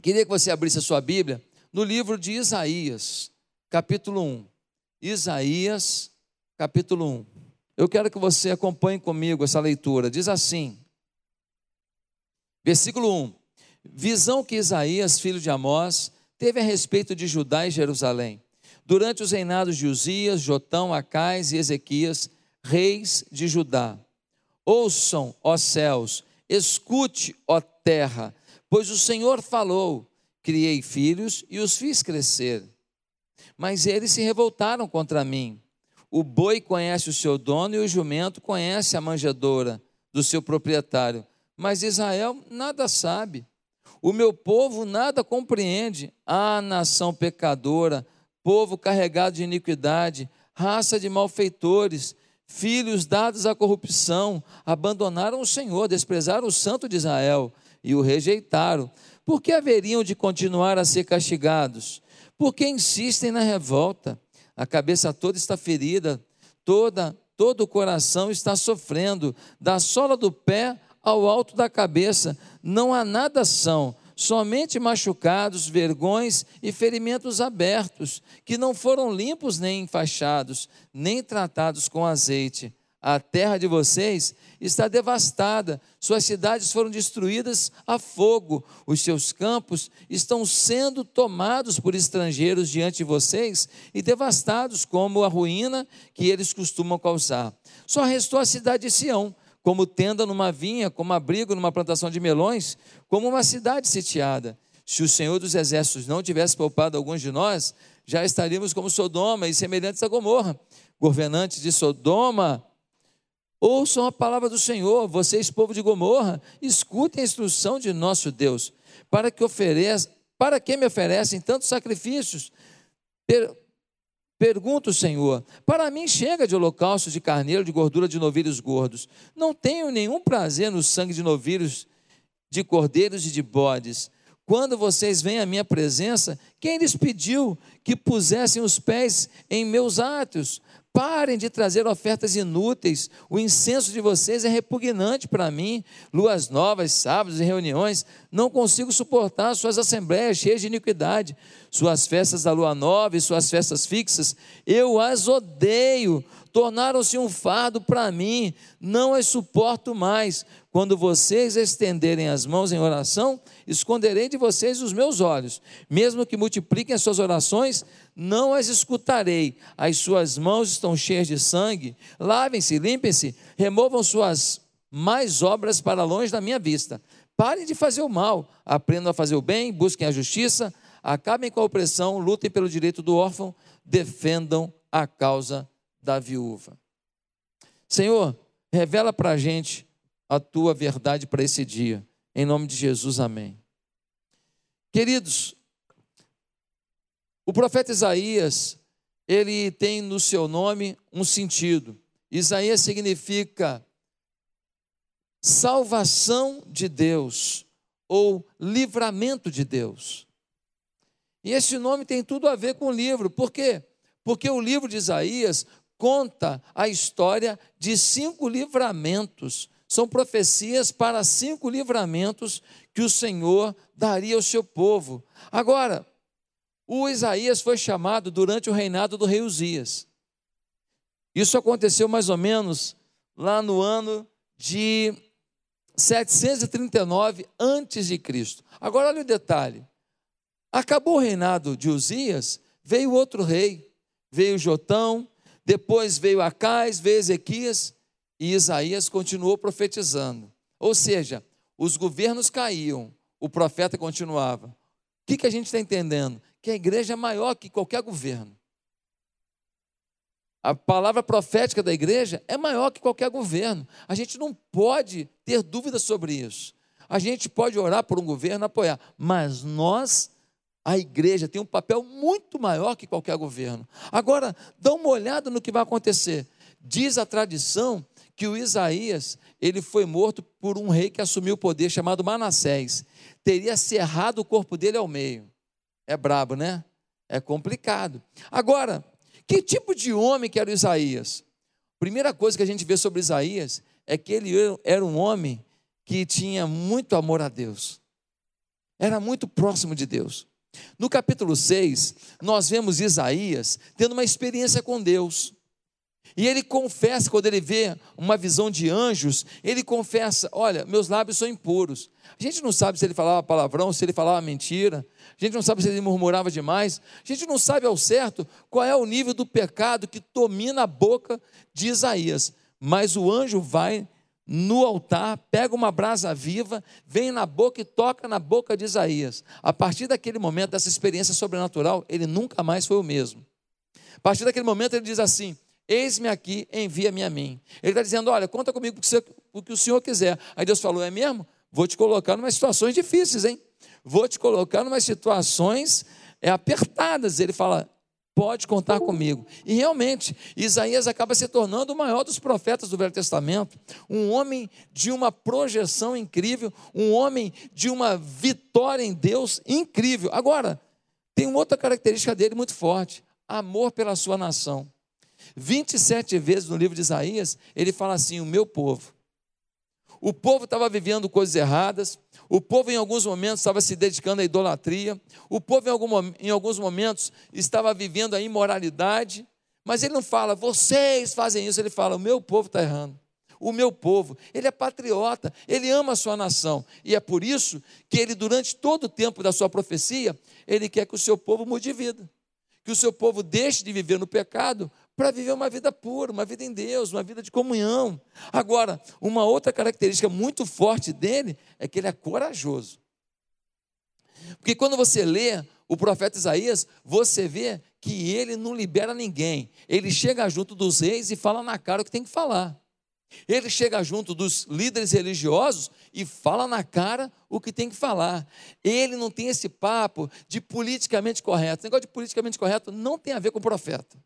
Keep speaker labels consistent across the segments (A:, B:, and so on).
A: Queria que você abrisse a sua Bíblia no livro de Isaías, capítulo 1. Isaías, capítulo 1. Eu quero que você acompanhe comigo essa leitura. Diz assim, versículo 1: Visão que Isaías, filho de Amós, teve a respeito de Judá e Jerusalém, durante os reinados de Uzias, Jotão, Acais e Ezequias, reis de Judá. Ouçam, ó céus, escute, ó terra, pois o Senhor falou: criei filhos e os fiz crescer. Mas eles se revoltaram contra mim. O boi conhece o seu dono e o jumento conhece a manjedoura do seu proprietário. Mas Israel nada sabe. O meu povo nada compreende. Ah, nação pecadora, povo carregado de iniquidade, raça de malfeitores, filhos dados à corrupção, abandonaram o Senhor, desprezaram o Santo de Israel e o rejeitaram. Por que haveriam de continuar a ser castigados? Porque insistem na revolta. A cabeça toda está ferida, toda, todo o coração está sofrendo, da sola do pé ao alto da cabeça, não há nada são, somente machucados, vergões e ferimentos abertos, que não foram limpos nem enfaixados, nem tratados com azeite. A terra de vocês está devastada, suas cidades foram destruídas a fogo, os seus campos estão sendo tomados por estrangeiros diante de vocês e devastados como a ruína que eles costumam causar. Só restou a cidade de Sião, como tenda numa vinha, como abrigo numa plantação de melões, como uma cidade sitiada. Se o Senhor dos Exércitos não tivesse poupado alguns de nós, já estaríamos como Sodoma e semelhantes a Gomorra. Governantes de Sodoma, ouçam a palavra do Senhor, vocês, povo de Gomorra, escutem a instrução de nosso Deus, para que ofereça, para que me oferecem tantos sacrifícios? Pergunto, Senhor, para mim chega de holocausto de carneiro, de gordura de novilhos gordos. Não tenho nenhum prazer no sangue de novilhos, de cordeiros e de bodes. Quando vocês vêm à minha presença, quem lhes pediu que pusessem os pés em meus atos? Parem de trazer ofertas inúteis. O incenso de vocês é repugnante para mim. Luas novas, sábados e reuniões. Não consigo suportar suas assembleias cheias de iniquidade. Suas festas da lua nova e suas festas fixas. Eu as odeio. Tornaram-se um fardo para mim. Não as suporto mais. Quando vocês estenderem as mãos em oração, esconderei de vocês os meus olhos. Mesmo que multipliquem as suas orações, não as escutarei. As suas mãos estão cheias de sangue. Lavem-se, limpem-se, removam suas mais obras para longe da minha vista. Parem de fazer o mal, aprendam a fazer o bem, busquem a justiça, acabem com a opressão, lutem pelo direito do órfão, defendam a causa da viúva. Senhor, revela para a gente a tua verdade para esse dia. Em nome de Jesus, amém. Queridos, o profeta Isaías, ele tem no seu nome um sentido. Isaías significa salvação de Deus ou livramento de Deus. E esse nome tem tudo a ver com o livro. Por quê? Porque o livro de Isaías conta a história de cinco livramentos são profecias para cinco livramentos que o Senhor daria ao seu povo. Agora, o Isaías foi chamado durante o reinado do rei Uzias. Isso aconteceu mais ou menos lá no ano de 739 antes de Cristo. Agora olha o detalhe. Acabou o reinado de Uzias, veio outro rei, veio Jotão, depois veio Acais, veio Ezequias, e Isaías continuou profetizando. Ou seja, os governos caíam, o profeta continuava. O que, que a gente está entendendo? Que a igreja é maior que qualquer governo. A palavra profética da igreja é maior que qualquer governo. A gente não pode ter dúvidas sobre isso. A gente pode orar por um governo, apoiar, mas nós, a igreja, tem um papel muito maior que qualquer governo. Agora, dá uma olhada no que vai acontecer. Diz a tradição que o Isaías, ele foi morto por um rei que assumiu o poder chamado Manassés. Teria cerrado o corpo dele ao meio. É brabo, né? É complicado. Agora, que tipo de homem que era o Isaías? Primeira coisa que a gente vê sobre Isaías é que ele era um homem que tinha muito amor a Deus. era muito próximo de Deus. No capítulo 6, nós vemos Isaías tendo uma experiência com Deus. E ele confessa, quando ele vê uma visão de anjos, ele confessa: Olha, meus lábios são impuros. A gente não sabe se ele falava palavrão, se ele falava mentira. A gente não sabe se ele murmurava demais. A gente não sabe ao certo qual é o nível do pecado que domina a boca de Isaías. Mas o anjo vai no altar, pega uma brasa viva, vem na boca e toca na boca de Isaías. A partir daquele momento, dessa experiência sobrenatural, ele nunca mais foi o mesmo. A partir daquele momento, ele diz assim: Eis-me aqui, envia-me a mim. Ele está dizendo: Olha, conta comigo o que o Senhor quiser. Aí Deus falou: É mesmo? Vou te colocar em situações difíceis, hein? Vou te colocar em situações é, apertadas. Ele fala: Pode contar comigo. E realmente, Isaías acaba se tornando o maior dos profetas do Velho Testamento, um homem de uma projeção incrível, um homem de uma vitória em Deus incrível. Agora, tem uma outra característica dele muito forte: amor pela sua nação. 27 vezes no livro de Isaías, ele fala assim: o meu povo. O povo estava vivendo coisas erradas, o povo em alguns momentos estava se dedicando à idolatria, o povo em, algum, em alguns momentos estava vivendo a imoralidade, mas ele não fala, vocês fazem isso, ele fala, o meu povo está errando. O meu povo, ele é patriota, ele ama a sua nação, e é por isso que ele, durante todo o tempo da sua profecia, ele quer que o seu povo mude de vida, que o seu povo deixe de viver no pecado para viver uma vida pura, uma vida em Deus, uma vida de comunhão. Agora, uma outra característica muito forte dele é que ele é corajoso. Porque quando você lê o profeta Isaías, você vê que ele não libera ninguém. Ele chega junto dos reis e fala na cara o que tem que falar. Ele chega junto dos líderes religiosos e fala na cara o que tem que falar. Ele não tem esse papo de politicamente correto. O negócio de politicamente correto não tem a ver com o profeta.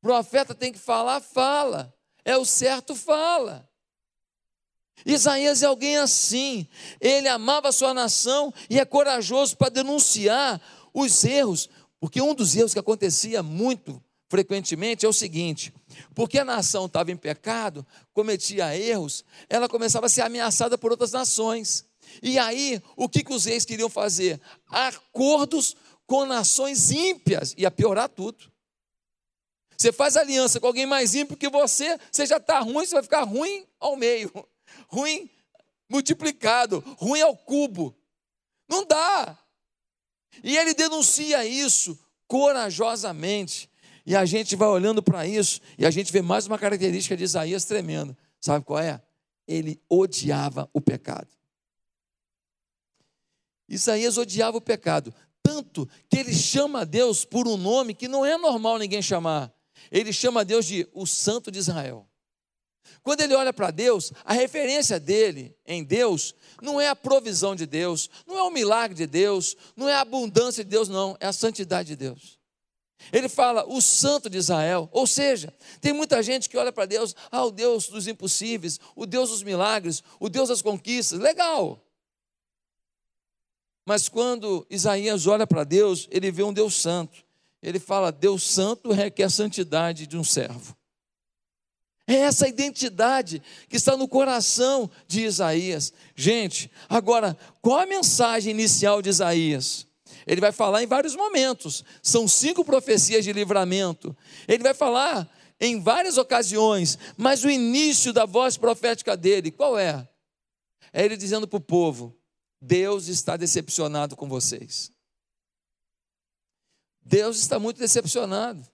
A: Profeta tem que falar, fala. É o certo, fala. Isaías é alguém assim. Ele amava sua nação e é corajoso para denunciar os erros, porque um dos erros que acontecia muito frequentemente é o seguinte: porque a nação estava em pecado, cometia erros, ela começava a ser ameaçada por outras nações. E aí, o que, que os reis queriam fazer? Acordos com nações ímpias, ia piorar tudo. Você faz aliança com alguém mais ímpio que você, você já está ruim, você vai ficar ruim ao meio, ruim multiplicado, ruim ao cubo. Não dá. E ele denuncia isso corajosamente. E a gente vai olhando para isso e a gente vê mais uma característica de Isaías tremenda. Sabe qual é? Ele odiava o pecado. Isaías odiava o pecado, tanto que ele chama Deus por um nome que não é normal ninguém chamar. Ele chama Deus de o Santo de Israel. Quando ele olha para Deus, a referência dele em Deus não é a provisão de Deus, não é o milagre de Deus, não é a abundância de Deus, não, é a santidade de Deus. Ele fala o santo de Israel, ou seja, tem muita gente que olha para Deus, ah, o Deus dos impossíveis, o Deus dos milagres, o Deus das conquistas, legal. Mas quando Isaías olha para Deus, ele vê um Deus santo ele fala: Deus Santo requer a santidade de um servo. É essa identidade que está no coração de Isaías. Gente, agora, qual a mensagem inicial de Isaías? Ele vai falar em vários momentos, são cinco profecias de livramento. Ele vai falar em várias ocasiões, mas o início da voz profética dele, qual é? É ele dizendo para o povo: Deus está decepcionado com vocês. Deus está muito decepcionado.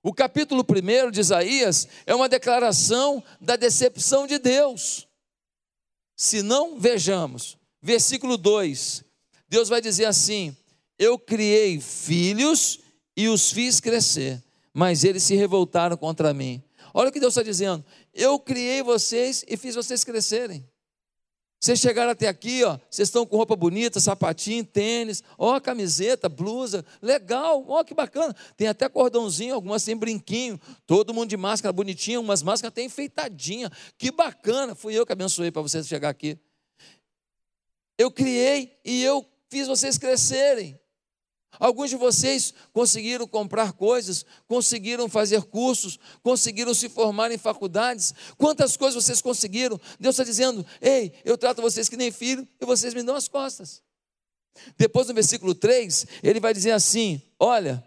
A: O capítulo 1 de Isaías é uma declaração da decepção de Deus. Se não vejamos, versículo 2, Deus vai dizer assim: Eu criei filhos e os fiz crescer, mas eles se revoltaram contra mim. Olha o que Deus está dizendo: Eu criei vocês e fiz vocês crescerem. Vocês chegaram até aqui, ó, vocês estão com roupa bonita, sapatinho, tênis, ó, camiseta, blusa, legal, ó, que bacana. Tem até cordãozinho, algumas tem brinquinho, todo mundo de máscara bonitinha, umas máscaras até enfeitadinha. Que bacana, fui eu que abençoei para vocês chegar aqui. Eu criei e eu fiz vocês crescerem. Alguns de vocês conseguiram comprar coisas, conseguiram fazer cursos, conseguiram se formar em faculdades. Quantas coisas vocês conseguiram? Deus está dizendo: Ei, eu trato vocês que nem filho e vocês me dão as costas. Depois, no versículo 3, ele vai dizer assim: Olha,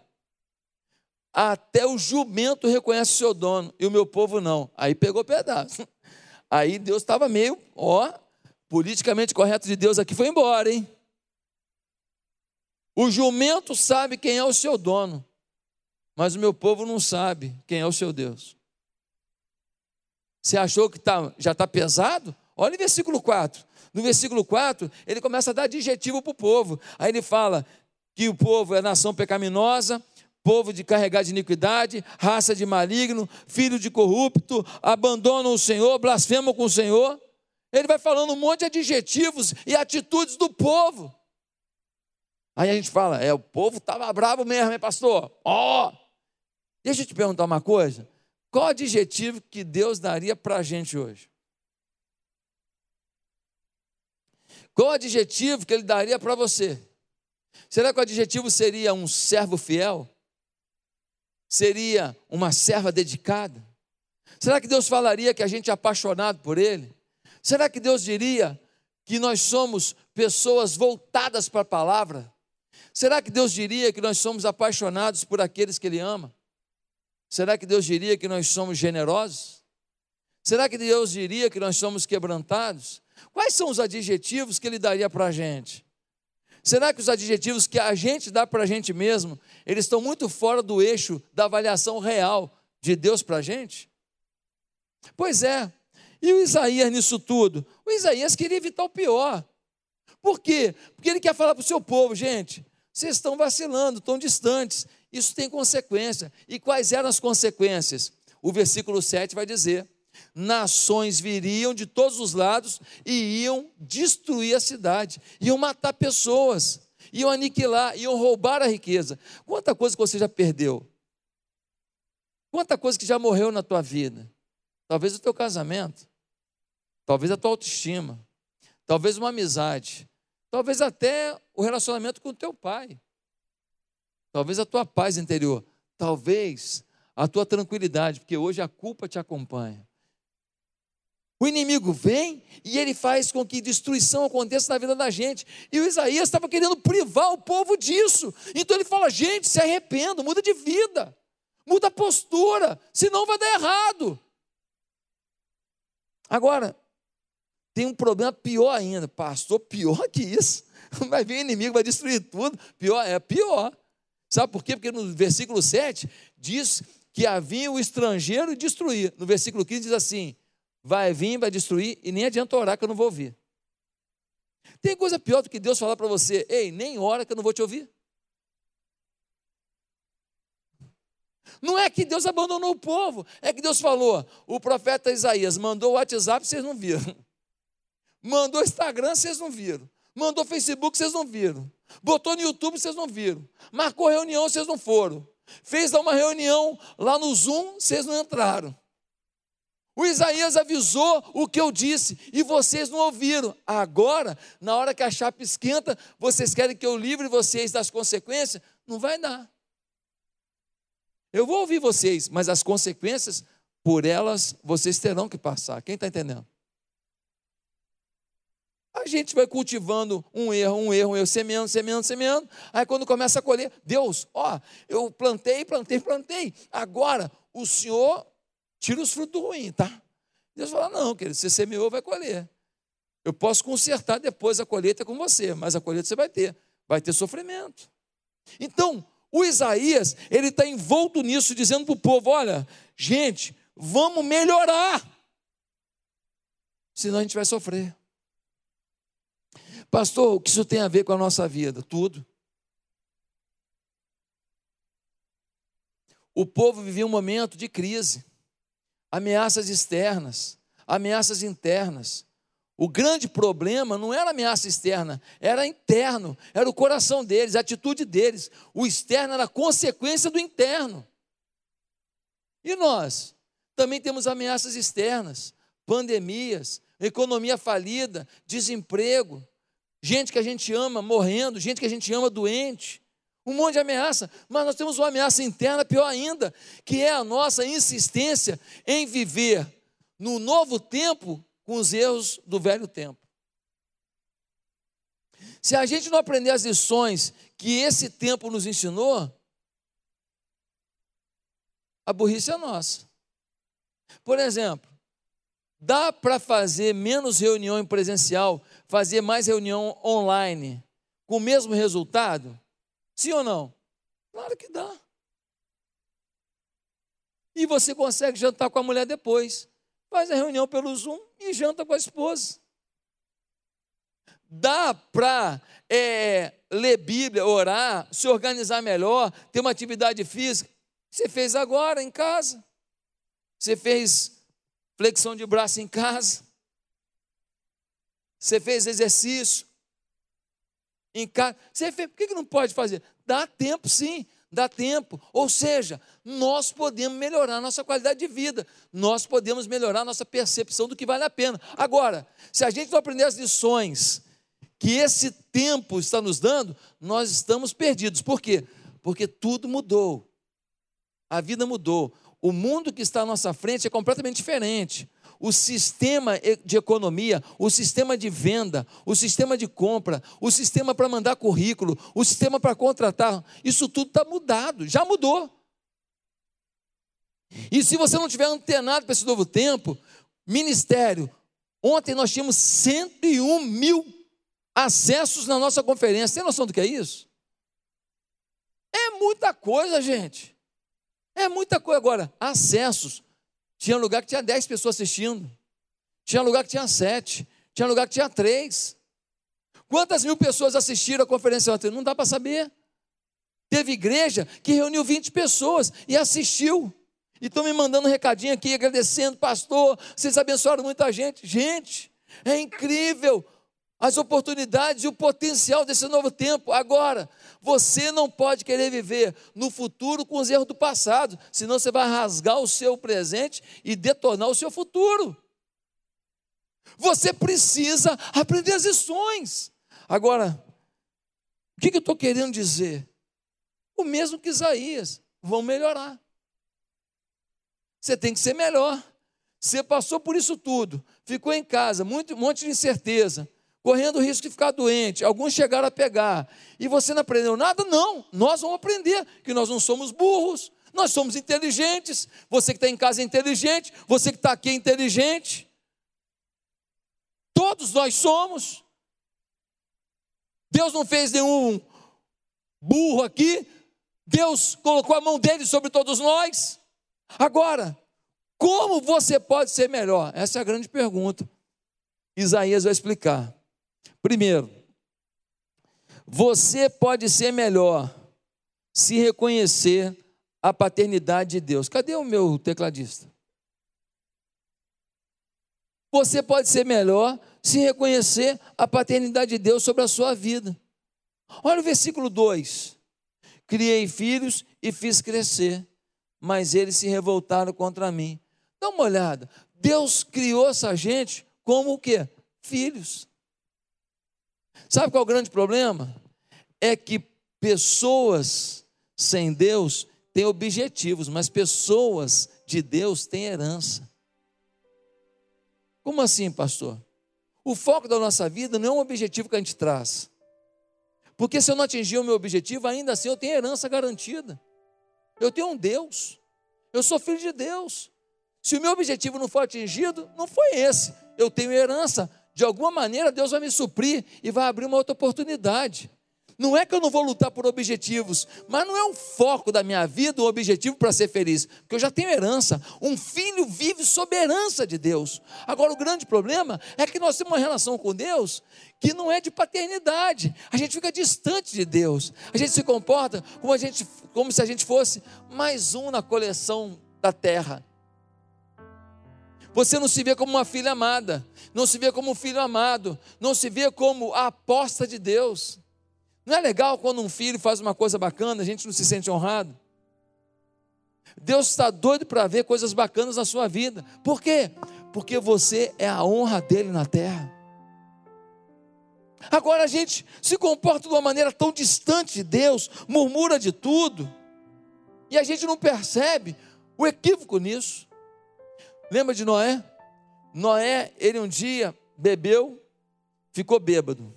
A: até o jumento reconhece o seu dono e o meu povo não. Aí pegou pedaço. Aí Deus estava meio, ó, politicamente correto de Deus aqui foi embora, hein? O jumento sabe quem é o seu dono, mas o meu povo não sabe quem é o seu Deus. Você achou que tá, já está pesado? Olha o versículo 4. No versículo 4, ele começa a dar adjetivo para o povo. Aí ele fala que o povo é nação pecaminosa, povo de carregar de iniquidade, raça de maligno, filho de corrupto, abandonam o Senhor, blasfemam com o Senhor. Ele vai falando um monte de adjetivos e atitudes do povo. Aí a gente fala, é, o povo estava bravo mesmo, hein, pastor? Ó! Oh! Deixa eu te perguntar uma coisa. Qual adjetivo que Deus daria para a gente hoje? Qual adjetivo que Ele daria para você? Será que o adjetivo seria um servo fiel? Seria uma serva dedicada? Será que Deus falaria que a gente é apaixonado por Ele? Será que Deus diria que nós somos pessoas voltadas para a palavra? Será que Deus diria que nós somos apaixonados por aqueles que Ele ama? Será que Deus diria que nós somos generosos? Será que Deus diria que nós somos quebrantados? Quais são os adjetivos que Ele daria para a gente? Será que os adjetivos que a gente dá para a gente mesmo, eles estão muito fora do eixo da avaliação real de Deus para a gente? Pois é. E o Isaías nisso tudo? O Isaías queria evitar o pior. Por quê? Porque ele quer falar para o seu povo, gente, vocês estão vacilando, estão distantes. Isso tem consequência. E quais eram as consequências? O versículo 7 vai dizer: Nações viriam de todos os lados e iam destruir a cidade, iam matar pessoas, iam aniquilar, iam roubar a riqueza. Quanta coisa que você já perdeu? Quanta coisa que já morreu na tua vida? Talvez o teu casamento, talvez a tua autoestima, talvez uma amizade, Talvez até o relacionamento com o teu pai. Talvez a tua paz interior. Talvez a tua tranquilidade, porque hoje a culpa te acompanha. O inimigo vem e ele faz com que destruição aconteça na vida da gente. E o Isaías estava querendo privar o povo disso. Então ele fala: gente, se arrependa, muda de vida, muda a postura, senão vai dar errado. Agora, tem um problema pior ainda, pastor, pior que isso. Vai vir inimigo, vai destruir tudo. Pior, é pior. Sabe por quê? Porque no versículo 7 diz que havia o estrangeiro destruir. No versículo 15 diz assim: vai vir, vai destruir, e nem adianta orar que eu não vou ouvir. Tem coisa pior do que Deus falar para você: ei, nem ora que eu não vou te ouvir. Não é que Deus abandonou o povo, é que Deus falou. O profeta Isaías mandou o WhatsApp, vocês não viram. Mandou Instagram, vocês não viram. Mandou Facebook, vocês não viram. Botou no YouTube, vocês não viram. Marcou reunião, vocês não foram. Fez uma reunião lá no Zoom, vocês não entraram. O Isaías avisou o que eu disse e vocês não ouviram. Agora, na hora que a chapa esquenta, vocês querem que eu livre vocês das consequências? Não vai dar. Eu vou ouvir vocês, mas as consequências, por elas, vocês terão que passar. Quem está entendendo? A gente vai cultivando um erro, um erro, um erro, semeando, semeando, semeando. Aí quando começa a colher, Deus, ó, eu plantei, plantei, plantei. Agora o Senhor tira os frutos ruins, tá? Deus fala: não, querido, você semeou, vai colher. Eu posso consertar depois a colheita com você, mas a colheita você vai ter, vai ter sofrimento. Então, o Isaías, ele está envolto nisso, dizendo para o povo: olha, gente, vamos melhorar, senão a gente vai sofrer. Pastor, o que isso tem a ver com a nossa vida? Tudo. O povo vivia um momento de crise, ameaças externas, ameaças internas. O grande problema não era ameaça externa, era interno, era o coração deles, a atitude deles. O externo era consequência do interno. E nós também temos ameaças externas, pandemias, economia falida, desemprego, gente que a gente ama morrendo, gente que a gente ama doente. Um monte de ameaça, mas nós temos uma ameaça interna pior ainda, que é a nossa insistência em viver no novo tempo com os erros do velho tempo. Se a gente não aprender as lições que esse tempo nos ensinou, a burrice é nossa. Por exemplo, dá para fazer menos reunião em presencial, fazer mais reunião online, com o mesmo resultado? Sim ou não? Claro que dá. E você consegue jantar com a mulher depois. Faz a reunião pelo Zoom e janta com a esposa. Dá para é, ler Bíblia, orar, se organizar melhor, ter uma atividade física. Você fez agora em casa. Você fez flexão de braço em casa. Você fez exercício em casa. Você fez, por que não pode fazer? Dá tempo sim, dá tempo. Ou seja, nós podemos melhorar a nossa qualidade de vida, nós podemos melhorar a nossa percepção do que vale a pena. Agora, se a gente não aprender as lições que esse tempo está nos dando, nós estamos perdidos. Por quê? Porque tudo mudou. A vida mudou. O mundo que está à nossa frente é completamente diferente. O sistema de economia, o sistema de venda, o sistema de compra, o sistema para mandar currículo, o sistema para contratar, isso tudo está mudado, já mudou. E se você não tiver antenado para esse novo tempo, ministério, ontem nós tínhamos 101 mil acessos na nossa conferência. Tem noção do que é isso? É muita coisa, gente. É muita coisa. Agora, acessos. Tinha lugar que tinha 10 pessoas assistindo. Tinha lugar que tinha 7. Tinha lugar que tinha 3. Quantas mil pessoas assistiram a conferência ontem? Não dá para saber. Teve igreja que reuniu 20 pessoas e assistiu. E estão me mandando um recadinho aqui, agradecendo, pastor, vocês abençoaram muita gente. Gente, é incrível as oportunidades e o potencial desse novo tempo. Agora, você não pode querer viver no futuro com os erros do passado, senão você vai rasgar o seu presente e detonar o seu futuro. Você precisa aprender as lições. Agora, o que, eu estou querendo dizer? O mesmo que Isaías, vão melhorar. Você tem que ser melhor. Você passou por isso tudo, ficou em casa, muito, um monte de incerteza correndo o risco de ficar doente. Alguns chegaram a pegar. E você não aprendeu nada? Não. Nós vamos aprender que nós não somos burros, nós somos inteligentes. Você que está em casa é inteligente, você que está aqui é inteligente. Todos nós somos. Deus não fez nenhum burro aqui. Deus colocou a mão dele sobre todos nós. Agora, como você pode ser melhor? Essa é a grande pergunta. Isaías vai explicar. Primeiro, você pode ser melhor se reconhecer a paternidade de Deus. Cadê o meu tecladista? Você pode ser melhor se reconhecer a paternidade de Deus sobre a sua vida. Olha o versículo 2: Criei filhos e fiz crescer, mas eles se revoltaram contra mim. Dá uma olhada. Deus criou essa gente como o quê? Filhos. Sabe qual é o grande problema? É que pessoas sem Deus têm objetivos, mas pessoas de Deus têm herança. Como assim, pastor? O foco da nossa vida não é um objetivo que a gente traz. Porque se eu não atingir o meu objetivo, ainda assim eu tenho herança garantida. Eu tenho um Deus. Eu sou filho de Deus. Se o meu objetivo não for atingido, não foi esse. Eu tenho herança de alguma maneira Deus vai me suprir e vai abrir uma outra oportunidade. Não é que eu não vou lutar por objetivos, mas não é o foco da minha vida o objetivo para ser feliz, porque eu já tenho herança. Um filho vive sob herança de Deus. Agora, o grande problema é que nós temos uma relação com Deus que não é de paternidade. A gente fica distante de Deus. A gente se comporta como, gente, como se a gente fosse mais um na coleção da terra. Você não se vê como uma filha amada, não se vê como um filho amado, não se vê como a aposta de Deus. Não é legal quando um filho faz uma coisa bacana, a gente não se sente honrado? Deus está doido para ver coisas bacanas na sua vida. Por quê? Porque você é a honra dele na terra. Agora a gente se comporta de uma maneira tão distante de Deus, murmura de tudo, e a gente não percebe o equívoco nisso. Lembra de Noé? Noé, ele um dia bebeu, ficou bêbado.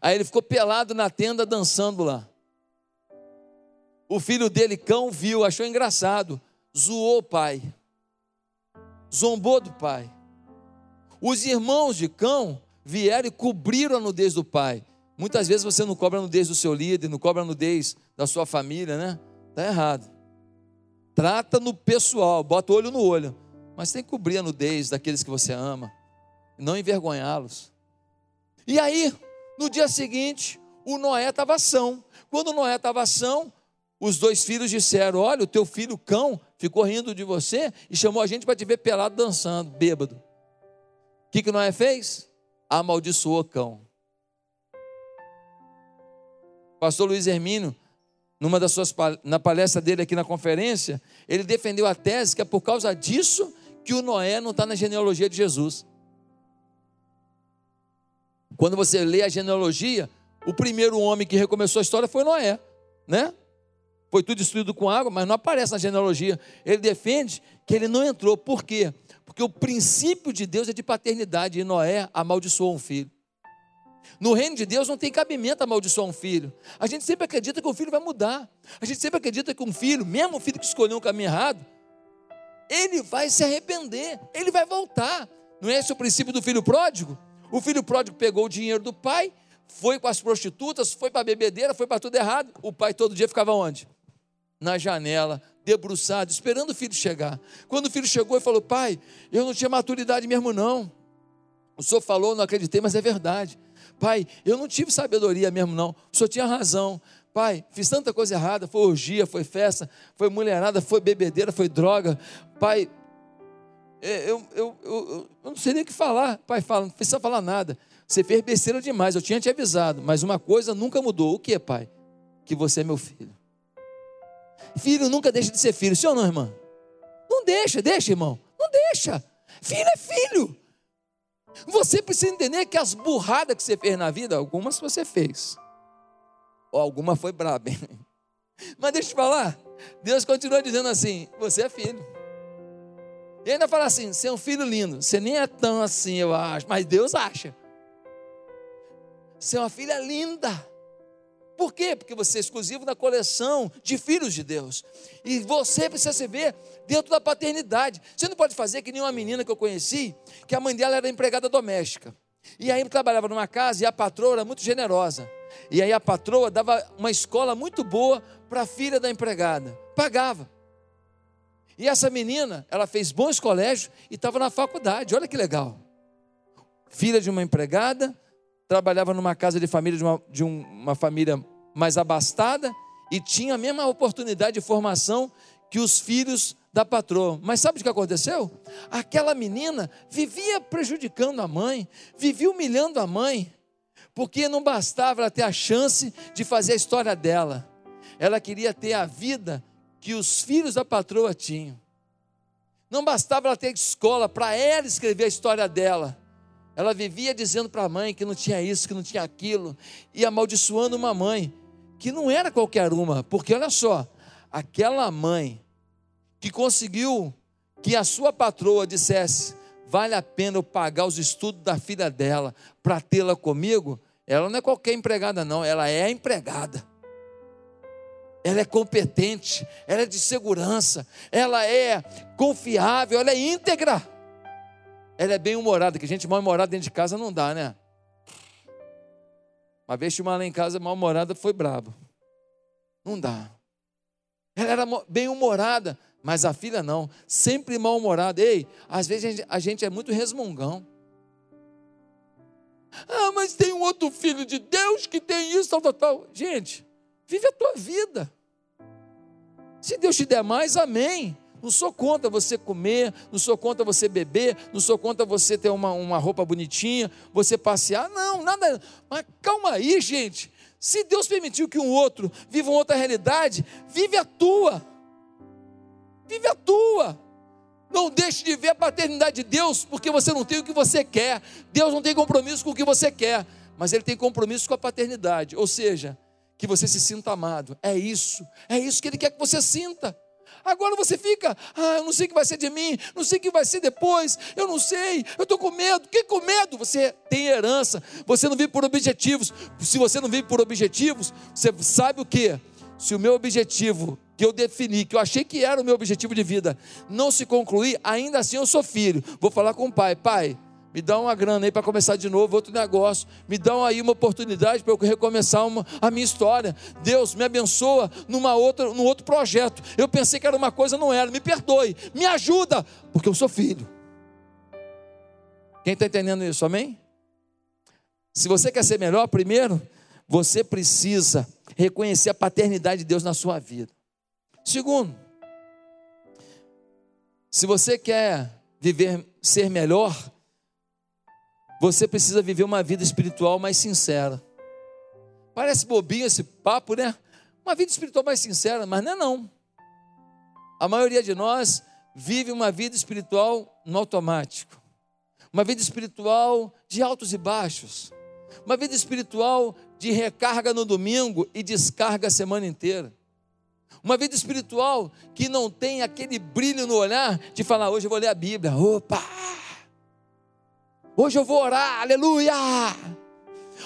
A: Aí ele ficou pelado na tenda dançando lá. O filho dele, cão, viu, achou engraçado, zoou o pai, zombou do pai. Os irmãos de cão vieram e cobriram a nudez do pai. Muitas vezes você não cobra a nudez do seu líder, não cobra a nudez da sua família, né? Está errado. Trata no pessoal, bota o olho no olho. Mas tem que cobrir a nudez daqueles que você ama, não envergonhá-los. E aí, no dia seguinte, o Noé estava ação. Quando o Noé estava ação, os dois filhos disseram: Olha, o teu filho cão ficou rindo de você e chamou a gente para te ver pelado dançando, bêbado. O que, que Noé fez? Amaldiçoou cão. pastor Luiz Hermínio, numa das suas na palestra dele aqui na conferência, ele defendeu a tese que é por causa disso que o Noé não está na genealogia de Jesus. Quando você lê a genealogia, o primeiro homem que recomeçou a história foi Noé, né? Foi tudo destruído com água, mas não aparece na genealogia. Ele defende que ele não entrou. Por quê? Porque o princípio de Deus é de paternidade e Noé amaldiçoou um filho. No reino de Deus não tem cabimento amaldiçoar um filho. A gente sempre acredita que o filho vai mudar. A gente sempre acredita que um filho, mesmo o filho que escolheu um caminho errado, ele vai se arrepender, ele vai voltar. Não é esse o princípio do filho pródigo? O filho pródigo pegou o dinheiro do pai, foi com as prostitutas, foi para a bebedeira, foi para tudo errado. O pai todo dia ficava onde? Na janela, debruçado, esperando o filho chegar. Quando o filho chegou e falou: Pai, eu não tinha maturidade mesmo, não. O senhor falou, não acreditei, mas é verdade. Pai, eu não tive sabedoria mesmo, não. O senhor tinha razão. Pai, fiz tanta coisa errada, foi orgia, foi festa, foi mulherada, foi bebedeira, foi droga. Pai, é, eu, eu, eu, eu, não sei nem o que falar. Pai, fala, não precisa falar nada. Você fez besteira demais, eu tinha te avisado, mas uma coisa nunca mudou. O que, pai? Que você é meu filho. Filho nunca deixa de ser filho, sim ou não, irmã? Não deixa, deixa, irmão. Não deixa. Filho é filho. Você precisa entender que as burradas que você fez na vida, algumas você fez. Ou alguma foi braba. Mas deixa eu te falar, Deus continua dizendo assim: você é filho. E ainda fala assim: você é um filho lindo. Você nem é tão assim, eu acho, mas Deus acha. Você é uma filha linda. Por quê? Porque você é exclusivo na coleção de filhos de Deus. E você precisa se ver dentro da paternidade. Você não pode fazer que nem uma menina que eu conheci, que a mãe dela era empregada doméstica. E aí trabalhava numa casa e a patroa era muito generosa. E aí a patroa dava uma escola muito boa para a filha da empregada. Pagava. E essa menina, ela fez bons colégios e estava na faculdade. Olha que legal. Filha de uma empregada, trabalhava numa casa de família, de uma, de uma família mais abastada, e tinha a mesma oportunidade de formação que os filhos da patroa. Mas sabe o que aconteceu? Aquela menina vivia prejudicando a mãe, vivia humilhando a mãe, porque não bastava ela ter a chance de fazer a história dela, ela queria ter a vida que os filhos da patroa tinham. Não bastava ela ter escola para ela escrever a história dela, ela vivia dizendo para a mãe que não tinha isso, que não tinha aquilo, e amaldiçoando uma mãe, que não era qualquer uma, porque olha só, aquela mãe que conseguiu que a sua patroa dissesse: vale a pena eu pagar os estudos da filha dela para tê-la comigo, ela não é qualquer empregada, não, ela é empregada. Ela é competente, ela é de segurança, ela é confiável, ela é íntegra. Ela é bem humorada, que gente mal humorada dentro de casa não dá, né? Uma vez tinha uma lá em casa mal humorada, foi brabo. Não dá. Ela era bem humorada, mas a filha não, sempre mal humorada. Ei, às vezes a gente, a gente é muito resmungão. Ah, mas tem um outro filho de Deus que tem isso, tal, tal, tal. Gente, vive a tua vida. Se Deus te der mais, amém. Não sou contra você comer, não sou contra você beber, não sou contra você ter uma, uma roupa bonitinha, você passear. Não, nada. Mas calma aí, gente. Se Deus permitiu que um outro viva uma outra realidade, vive a tua. Vive a tua. Não deixe de ver a paternidade de Deus, porque você não tem o que você quer. Deus não tem compromisso com o que você quer, mas Ele tem compromisso com a paternidade, ou seja, que você se sinta amado. É isso, é isso que Ele quer que você sinta. Agora você fica, ah, eu não sei o que vai ser de mim, não sei o que vai ser depois, eu não sei, eu estou com medo. Que com medo? Você tem herança, você não vive por objetivos. Se você não vive por objetivos, você sabe o que? Se o meu objetivo que eu defini, que eu achei que era o meu objetivo de vida, não se concluir, ainda assim eu sou filho. Vou falar com o pai, pai, me dá uma grana aí para começar de novo outro negócio. Me dá aí uma oportunidade para eu recomeçar uma, a minha história. Deus me abençoa numa outra, num outro projeto. Eu pensei que era uma coisa, não era. Me perdoe, me ajuda, porque eu sou filho. Quem está entendendo isso? Amém? Se você quer ser melhor, primeiro, você precisa reconhecer a paternidade de Deus na sua vida. Segundo, se você quer viver, ser melhor, você precisa viver uma vida espiritual mais sincera. Parece bobinho esse papo, né? Uma vida espiritual mais sincera, mas não é não. A maioria de nós vive uma vida espiritual no automático. Uma vida espiritual de altos e baixos. Uma vida espiritual de recarga no domingo e descarga a semana inteira. Uma vida espiritual que não tem aquele brilho no olhar de falar, hoje eu vou ler a Bíblia. Opa! Hoje eu vou orar, aleluia!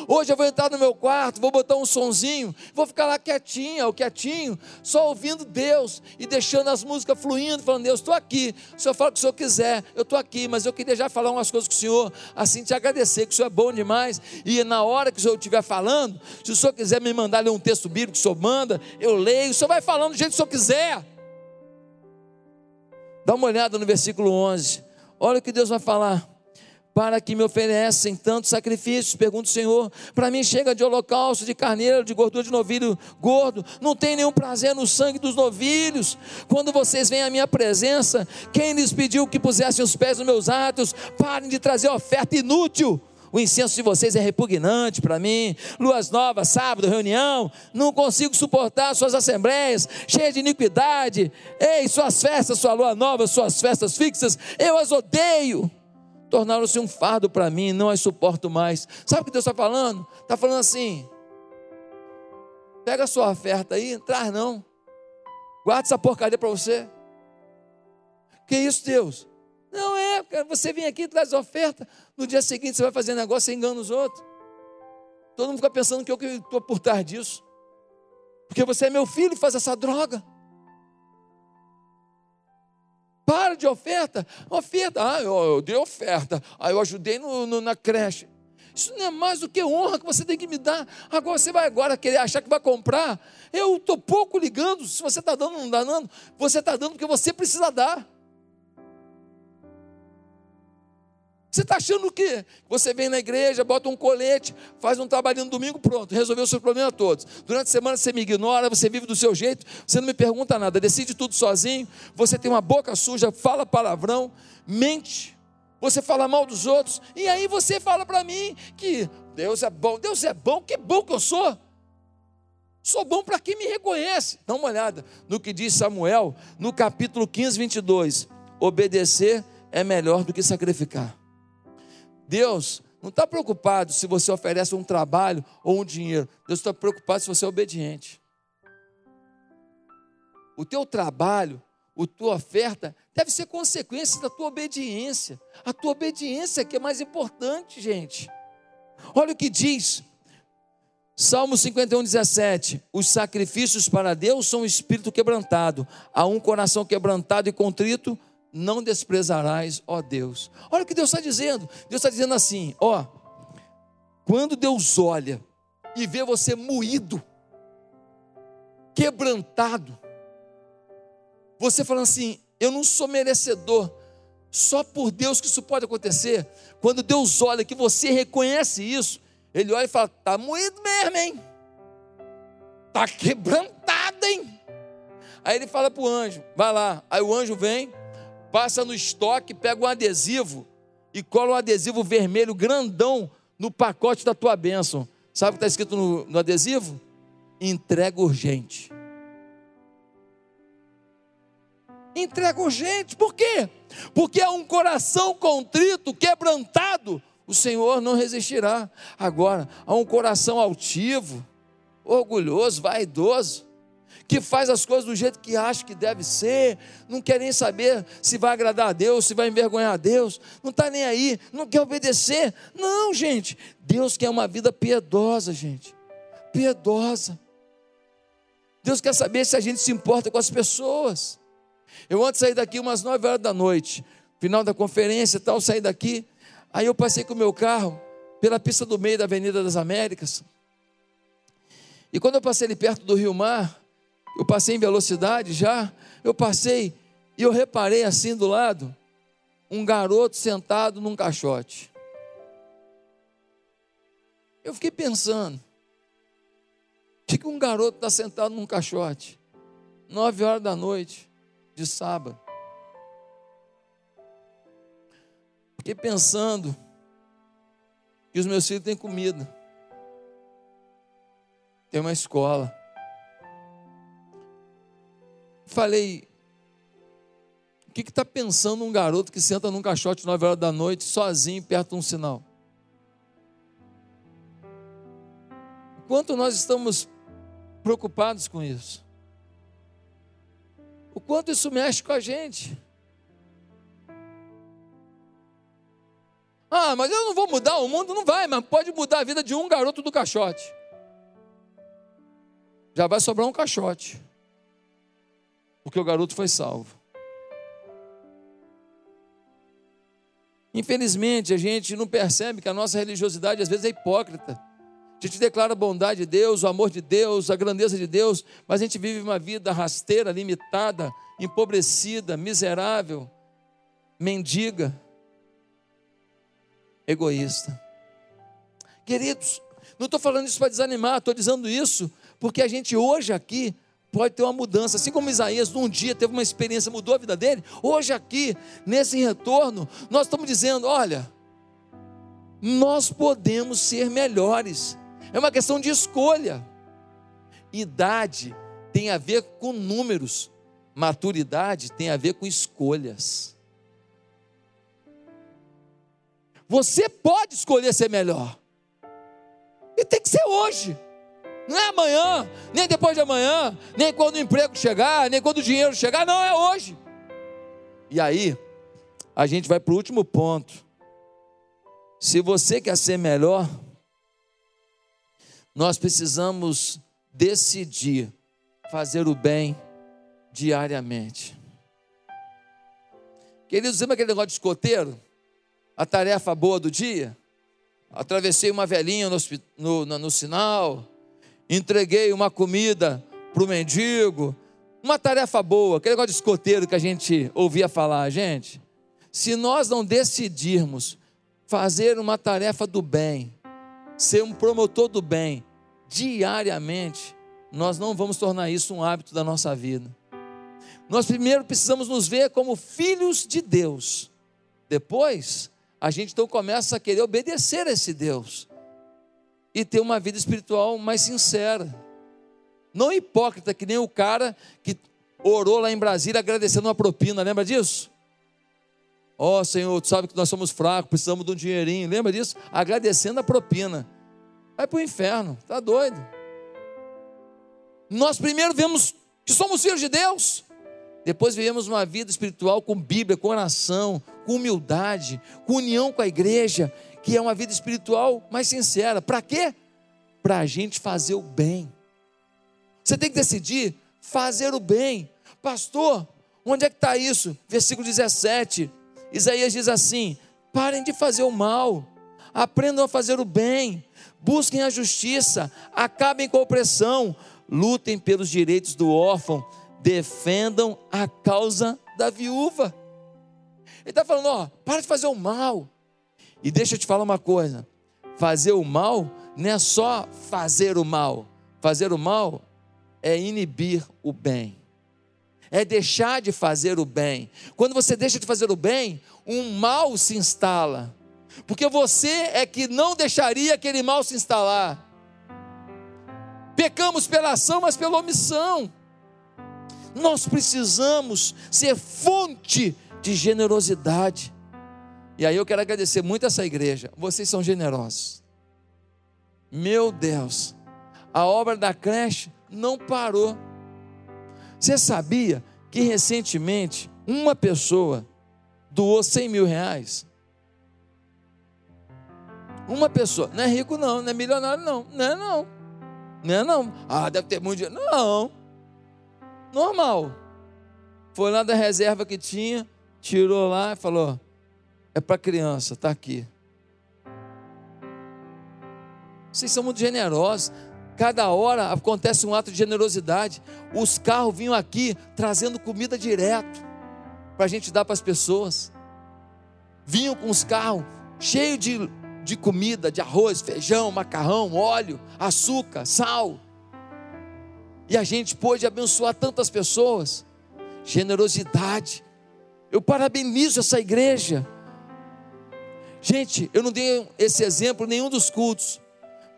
A: Hoje eu vou entrar no meu quarto, vou botar um sonzinho, vou ficar lá quietinha ou quietinho, só ouvindo Deus e deixando as músicas fluindo, falando: Deus, estou aqui. O Senhor fala o que o Senhor quiser, eu estou aqui, mas eu queria já falar umas coisas com o Senhor, assim te agradecer, que o Senhor é bom demais. E na hora que o Senhor estiver falando, se o Senhor quiser me mandar ler um texto bíblico o Senhor manda, eu leio, o Senhor vai falando do jeito que o Senhor quiser. Dá uma olhada no versículo 11, olha o que Deus vai falar para que me oferecem tantos sacrifícios? Pergunta o Senhor. Para mim chega de holocausto, de carneiro, de gordura de novilho gordo. Não tem nenhum prazer no sangue dos novilhos. Quando vocês vêm à minha presença, quem lhes pediu que pusessem os pés nos meus atos? Parem de trazer oferta inútil. O incenso de vocês é repugnante para mim. Luas novas, sábado, reunião. Não consigo suportar suas assembleias, cheias de iniquidade. Ei, suas festas, sua lua nova, suas festas fixas, eu as odeio tornaram-se um fardo para mim, não as suporto mais. Sabe o que Deus está falando? Está falando assim: pega a sua oferta aí, traz não. Guarda essa porcaria para você. Que isso, Deus? Não é, você vem aqui, traz oferta, no dia seguinte você vai fazer negócio e engana os outros. Todo mundo fica pensando que eu estou por trás disso. Porque você é meu filho faz essa droga. Para de oferta. Oferta. Ah, eu, eu dei oferta. Aí ah, eu ajudei no, no, na creche. Isso não é mais do que honra que você tem que me dar. Agora você vai agora querer achar que vai comprar. Eu estou pouco ligando se você está dando ou não está dando. Você está dando porque você precisa dar. Você está achando o quê? Você vem na igreja, bota um colete, faz um trabalho no domingo, pronto, resolveu o seu problema todos. Durante a semana você me ignora, você vive do seu jeito, você não me pergunta nada, decide tudo sozinho, você tem uma boca suja, fala palavrão, mente, você fala mal dos outros, e aí você fala para mim que Deus é bom, Deus é bom, que bom que eu sou. Sou bom para quem me reconhece. Dá uma olhada no que diz Samuel, no capítulo 15, 22. Obedecer é melhor do que sacrificar. Deus não está preocupado se você oferece um trabalho ou um dinheiro. Deus está preocupado se você é obediente. O teu trabalho, a tua oferta, deve ser consequência da tua obediência. A tua obediência é que é mais importante, gente. Olha o que diz. Salmo 51, 17: Os sacrifícios para Deus são um espírito quebrantado, a um coração quebrantado e contrito, não desprezarás, ó Deus. Olha o que Deus está dizendo. Deus está dizendo assim: ó, quando Deus olha e vê você moído, quebrantado, você falando assim: eu não sou merecedor, só por Deus que isso pode acontecer. Quando Deus olha que você reconhece isso, Ele olha e fala: tá moído mesmo, hein? Tá quebrantado, hein? Aí ele fala para o anjo: vai lá. Aí o anjo vem passa no estoque, pega um adesivo e cola um adesivo vermelho grandão no pacote da tua bênção. Sabe o que está escrito no, no adesivo? Entrega urgente. entrega urgente. Por quê? Porque é um coração contrito, quebrantado, o Senhor não resistirá. Agora, a um coração altivo, orgulhoso, vaidoso, que faz as coisas do jeito que acha que deve ser, não quer nem saber se vai agradar a Deus, se vai envergonhar a Deus, não está nem aí, não quer obedecer. Não, gente, Deus quer uma vida piedosa, gente, piedosa. Deus quer saber se a gente se importa com as pessoas. Eu ontem saí daqui umas 9 horas da noite, final da conferência e tal, saí daqui, aí eu passei com o meu carro pela pista do meio da Avenida das Américas. E quando eu passei ali perto do Rio Mar, eu passei em velocidade já, eu passei e eu reparei assim do lado um garoto sentado num caixote. Eu fiquei pensando, por que um garoto está sentado num caixote? Nove horas da noite de sábado. Fiquei pensando que os meus filhos têm comida, tem uma escola. Falei, o que está pensando um garoto que senta num caixote nove horas da noite, sozinho, perto de um sinal? Quanto nós estamos preocupados com isso? O quanto isso mexe com a gente. Ah, mas eu não vou mudar o mundo, não vai, mas pode mudar a vida de um garoto do caixote. Já vai sobrar um caixote. Porque o garoto foi salvo. Infelizmente, a gente não percebe que a nossa religiosidade às vezes é hipócrita. A gente declara a bondade de Deus, o amor de Deus, a grandeza de Deus, mas a gente vive uma vida rasteira, limitada, empobrecida, miserável, mendiga, egoísta. Queridos, não estou falando isso para desanimar, estou dizendo isso porque a gente hoje aqui pode ter uma mudança. Assim como Isaías, num dia teve uma experiência, mudou a vida dele, hoje aqui, nesse retorno, nós estamos dizendo: olha, nós podemos ser melhores. É uma questão de escolha. Idade tem a ver com números, maturidade tem a ver com escolhas. Você pode escolher ser melhor, e tem que ser hoje, não é amanhã, nem depois de amanhã, nem quando o emprego chegar, nem quando o dinheiro chegar, não, é hoje. E aí, a gente vai para o último ponto. Se você quer ser melhor, nós precisamos decidir fazer o bem diariamente. Queridos, lembra aquele negócio de escoteiro? A tarefa boa do dia? Atravessei uma velhinha no, no, no, no sinal, entreguei uma comida para o mendigo, uma tarefa boa, aquele negócio de escoteiro que a gente ouvia falar, gente. Se nós não decidirmos fazer uma tarefa do bem, ser um promotor do bem diariamente, nós não vamos tornar isso um hábito da nossa vida. Nós primeiro precisamos nos ver como filhos de Deus. Depois, a gente então começa a querer obedecer a esse Deus e ter uma vida espiritual mais sincera. Não hipócrita, que nem o cara que orou lá em Brasília agradecendo uma propina, lembra disso? Ó oh, Senhor, tu sabe que nós somos fracos, precisamos de um dinheirinho, lembra disso? Agradecendo a propina. Vai para o inferno, tá doido? Nós primeiro vemos que somos filhos de Deus, depois vivemos uma vida espiritual com Bíblia, com oração, com humildade, com união com a igreja, que é uma vida espiritual mais sincera. Para quê? Para a gente fazer o bem. Você tem que decidir fazer o bem. Pastor, onde é que está isso? Versículo 17. Isaías diz assim: parem de fazer o mal, aprendam a fazer o bem, busquem a justiça, acabem com a opressão, lutem pelos direitos do órfão, defendam a causa da viúva. Ele está falando: ó, para de fazer o mal. E deixa eu te falar uma coisa: fazer o mal não é só fazer o mal, fazer o mal é inibir o bem, é deixar de fazer o bem. Quando você deixa de fazer o bem, um mal se instala, porque você é que não deixaria aquele mal se instalar. Pecamos pela ação, mas pela omissão. Nós precisamos ser fonte de generosidade. E aí eu quero agradecer muito essa igreja. Vocês são generosos. Meu Deus, a obra da creche não parou. Você sabia que recentemente uma pessoa doou 100 mil reais? Uma pessoa, não é rico não, não é milionário não, não é não, não é não. Ah, deve ter muito dinheiro. Não, normal. Foi lá da reserva que tinha, tirou lá e falou: é para criança, está aqui. Vocês são muito generosos. Cada hora acontece um ato de generosidade. Os carros vinham aqui trazendo comida direto para a gente dar para as pessoas. Vinham com os carros cheios de, de comida, de arroz, feijão, macarrão, óleo, açúcar, sal. E a gente pôde abençoar tantas pessoas. Generosidade. Eu parabenizo essa igreja. Gente, eu não dei esse exemplo em nenhum dos cultos.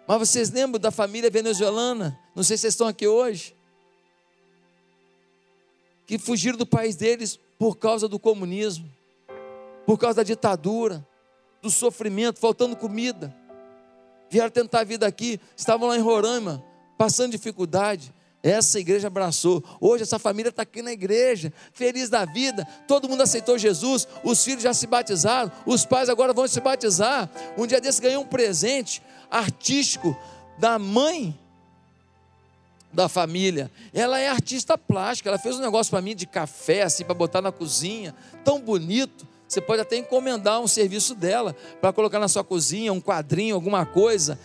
A: Mas vocês lembram da família venezuelana? Não sei se vocês estão aqui hoje. Que fugiram do país deles por causa do comunismo, por causa da ditadura, do sofrimento, faltando comida. Vieram tentar a vida aqui, estavam lá em Roraima, passando dificuldade. Essa igreja abraçou. Hoje essa família está aqui na igreja, feliz da vida. Todo mundo aceitou Jesus. Os filhos já se batizaram. Os pais agora vão se batizar. Um dia desse ganhou um presente artístico da mãe da família. Ela é artista plástica. Ela fez um negócio para mim de café, assim, para botar na cozinha. Tão bonito. Você pode até encomendar um serviço dela para colocar na sua cozinha, um quadrinho, alguma coisa.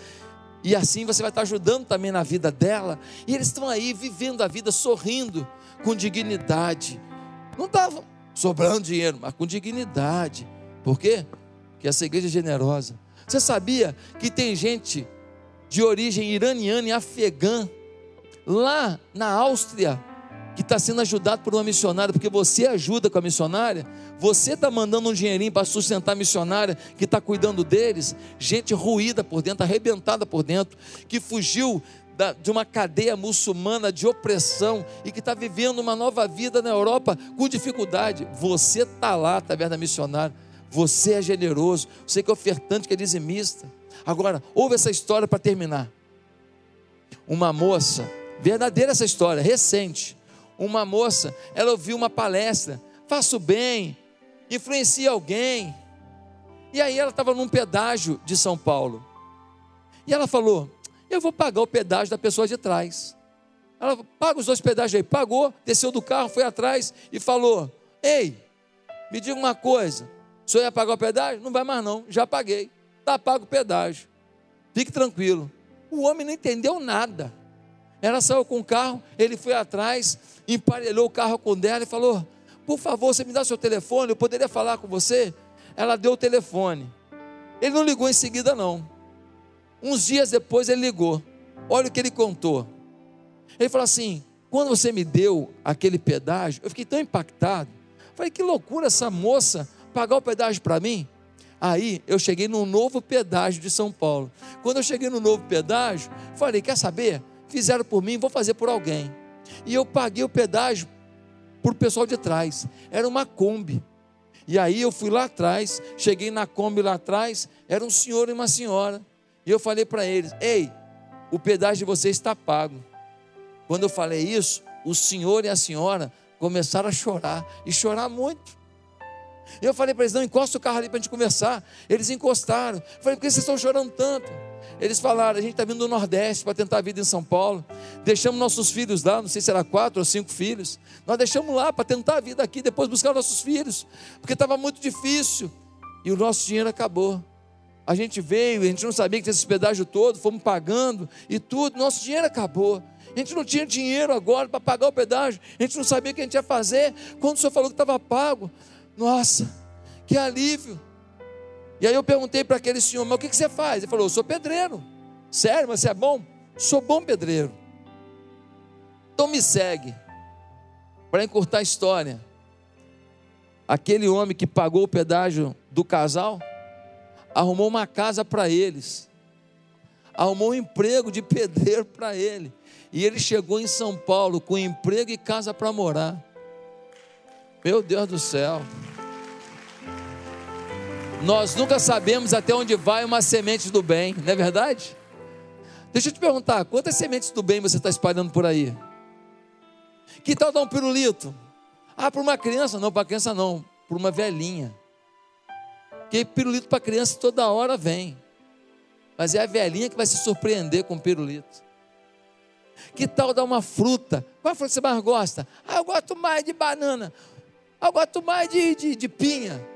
A: E assim você vai estar ajudando também na vida dela. E eles estão aí vivendo a vida sorrindo, com dignidade. Não estavam sobrando dinheiro, mas com dignidade. Por quê? Porque essa igreja é generosa. Você sabia que tem gente de origem iraniana e afegã lá na Áustria que está sendo ajudado por uma missionária, porque você ajuda com a missionária, você está mandando um dinheirinho para sustentar a missionária que está cuidando deles, gente ruída por dentro, arrebentada por dentro, que fugiu da, de uma cadeia muçulmana de opressão e que está vivendo uma nova vida na Europa com dificuldade. Você está lá da missionária, você é generoso, você que é ofertante, que é dizimista. Agora, ouve essa história para terminar. Uma moça, verdadeira essa história, recente uma moça, ela ouviu uma palestra, faça o bem, influencie alguém. E aí ela estava num pedágio de São Paulo. E ela falou: Eu vou pagar o pedágio da pessoa de trás. Ela paga os dois pedágios aí. Pagou, desceu do carro, foi atrás e falou: Ei, me diga uma coisa. O senhor ia pagar o pedágio? Não vai mais não, já paguei. Está pago o pedágio. Fique tranquilo. O homem não entendeu nada. Ela saiu com o carro, ele foi atrás, emparelhou o carro com dela e falou: Por favor, você me dá seu telefone, eu poderia falar com você? Ela deu o telefone. Ele não ligou em seguida, não. Uns dias depois ele ligou. Olha o que ele contou. Ele falou assim: quando você me deu aquele pedágio, eu fiquei tão impactado. Falei, que loucura essa moça pagar o pedágio para mim. Aí eu cheguei no novo pedágio de São Paulo. Quando eu cheguei no novo pedágio, falei: quer saber? Fizeram por mim, vou fazer por alguém. E eu paguei o pedágio para o pessoal de trás. Era uma Kombi. E aí eu fui lá atrás, cheguei na Kombi lá atrás, era um senhor e uma senhora. E eu falei para eles: Ei, o pedágio de vocês está pago. Quando eu falei isso, o senhor e a senhora começaram a chorar, e chorar muito. Eu falei para eles: Não, encosta o carro ali para a gente conversar. Eles encostaram. Eu falei: Por que vocês estão chorando tanto? Eles falaram: a gente está vindo do Nordeste para tentar a vida em São Paulo. Deixamos nossos filhos lá, não sei se era quatro ou cinco filhos. Nós deixamos lá para tentar a vida aqui, depois buscar nossos filhos, porque estava muito difícil. E o nosso dinheiro acabou. A gente veio, a gente não sabia que tinha esse pedágio todo, fomos pagando e tudo, nosso dinheiro acabou. A gente não tinha dinheiro agora para pagar o pedágio, a gente não sabia o que a gente ia fazer. Quando o senhor falou que estava pago, nossa, que alívio. E aí eu perguntei para aquele senhor, mas o que, que você faz? Ele falou, eu sou pedreiro. Sério, mas você é bom? Sou bom pedreiro. Então me segue. Para encurtar a história. Aquele homem que pagou o pedágio do casal, arrumou uma casa para eles. arrumou um emprego de pedreiro para ele. E ele chegou em São Paulo com emprego e casa para morar. Meu Deus do céu. Nós nunca sabemos até onde vai uma semente do bem, não é verdade? Deixa eu te perguntar, quantas sementes do bem você está espalhando por aí? Que tal dar um pirulito? Ah, para uma criança? Não, para criança não, para uma velhinha. Porque pirulito para criança toda hora vem. Mas é a velhinha que vai se surpreender com o pirulito. Que tal dar uma fruta? Qual fruta você mais gosta? Ah, eu gosto mais de banana. Ah, eu gosto mais de, de, de pinha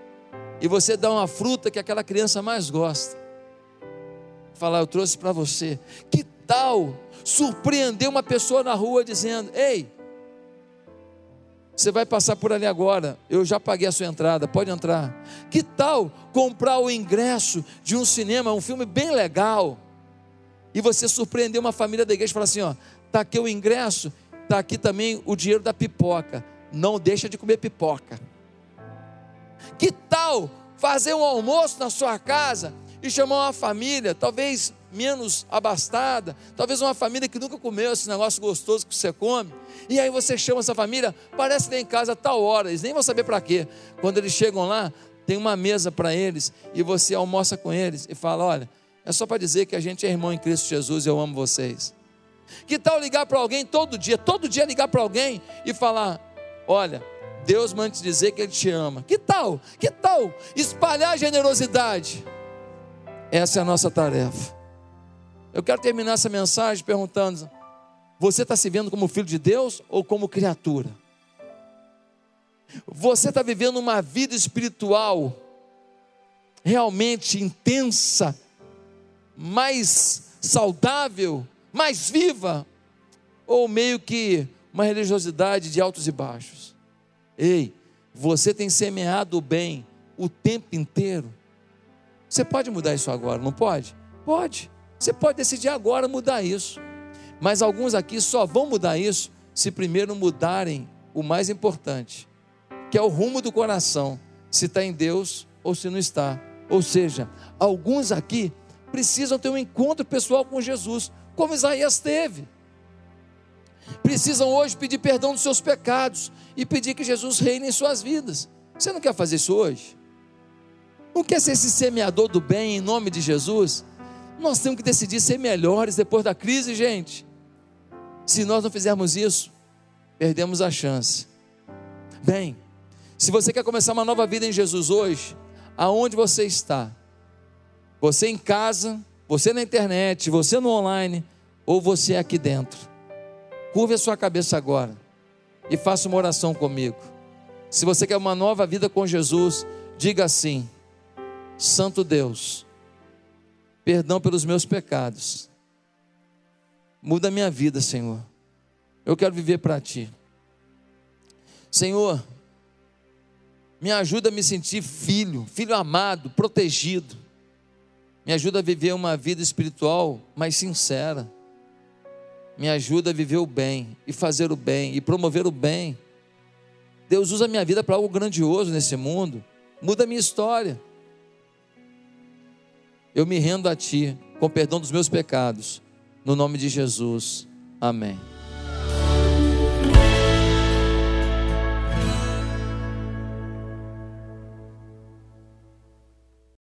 A: e você dá uma fruta que aquela criança mais gosta. Falar, eu trouxe para você. Que tal surpreender uma pessoa na rua dizendo: Ei, você vai passar por ali agora, eu já paguei a sua entrada, pode entrar. Que tal comprar o ingresso de um cinema, um filme bem legal, e você surpreender uma família da igreja e falar assim: Ó, está aqui o ingresso, está aqui também o dinheiro da pipoca. Não deixa de comer pipoca. Que tal fazer um almoço na sua casa e chamar uma família, talvez menos abastada, talvez uma família que nunca comeu esse negócio gostoso que você come, e aí você chama essa família, parece que em casa a tal hora, eles nem vão saber para quê. Quando eles chegam lá, tem uma mesa para eles e você almoça com eles e fala: Olha, é só para dizer que a gente é irmão em Cristo Jesus e eu amo vocês. Que tal ligar para alguém todo dia, todo dia ligar para alguém e falar: Olha, Deus manda te dizer que Ele te ama. Que tal? Que tal espalhar generosidade? Essa é a nossa tarefa. Eu quero terminar essa mensagem perguntando: você está se vendo como filho de Deus ou como criatura? Você está vivendo uma vida espiritual realmente intensa, mais saudável, mais viva, ou meio que uma religiosidade de altos e baixos? Ei, você tem semeado o bem o tempo inteiro. Você pode mudar isso agora, não pode? Pode. Você pode decidir agora mudar isso. Mas alguns aqui só vão mudar isso se primeiro mudarem o mais importante, que é o rumo do coração, se está em Deus ou se não está. Ou seja, alguns aqui precisam ter um encontro pessoal com Jesus, como Isaías teve precisam hoje pedir perdão dos seus pecados e pedir que Jesus reine em suas vidas. Você não quer fazer isso hoje? Não quer ser esse semeador do bem em nome de Jesus? Nós temos que decidir ser melhores depois da crise, gente. Se nós não fizermos isso, perdemos a chance. Bem, se você quer começar uma nova vida em Jesus hoje, aonde você está? Você em casa, você na internet, você no online, ou você aqui dentro? Curve a sua cabeça agora e faça uma oração comigo. Se você quer uma nova vida com Jesus, diga assim: Santo Deus, perdão pelos meus pecados. Muda a minha vida, Senhor. Eu quero viver para ti. Senhor, me ajuda a me sentir filho, filho amado, protegido. Me ajuda a viver uma vida espiritual mais sincera me ajuda a viver o bem e fazer o bem e promover o bem. Deus usa a minha vida para algo grandioso nesse mundo, muda a minha história. Eu me rendo a Ti, com perdão dos meus pecados, no nome de Jesus. Amém.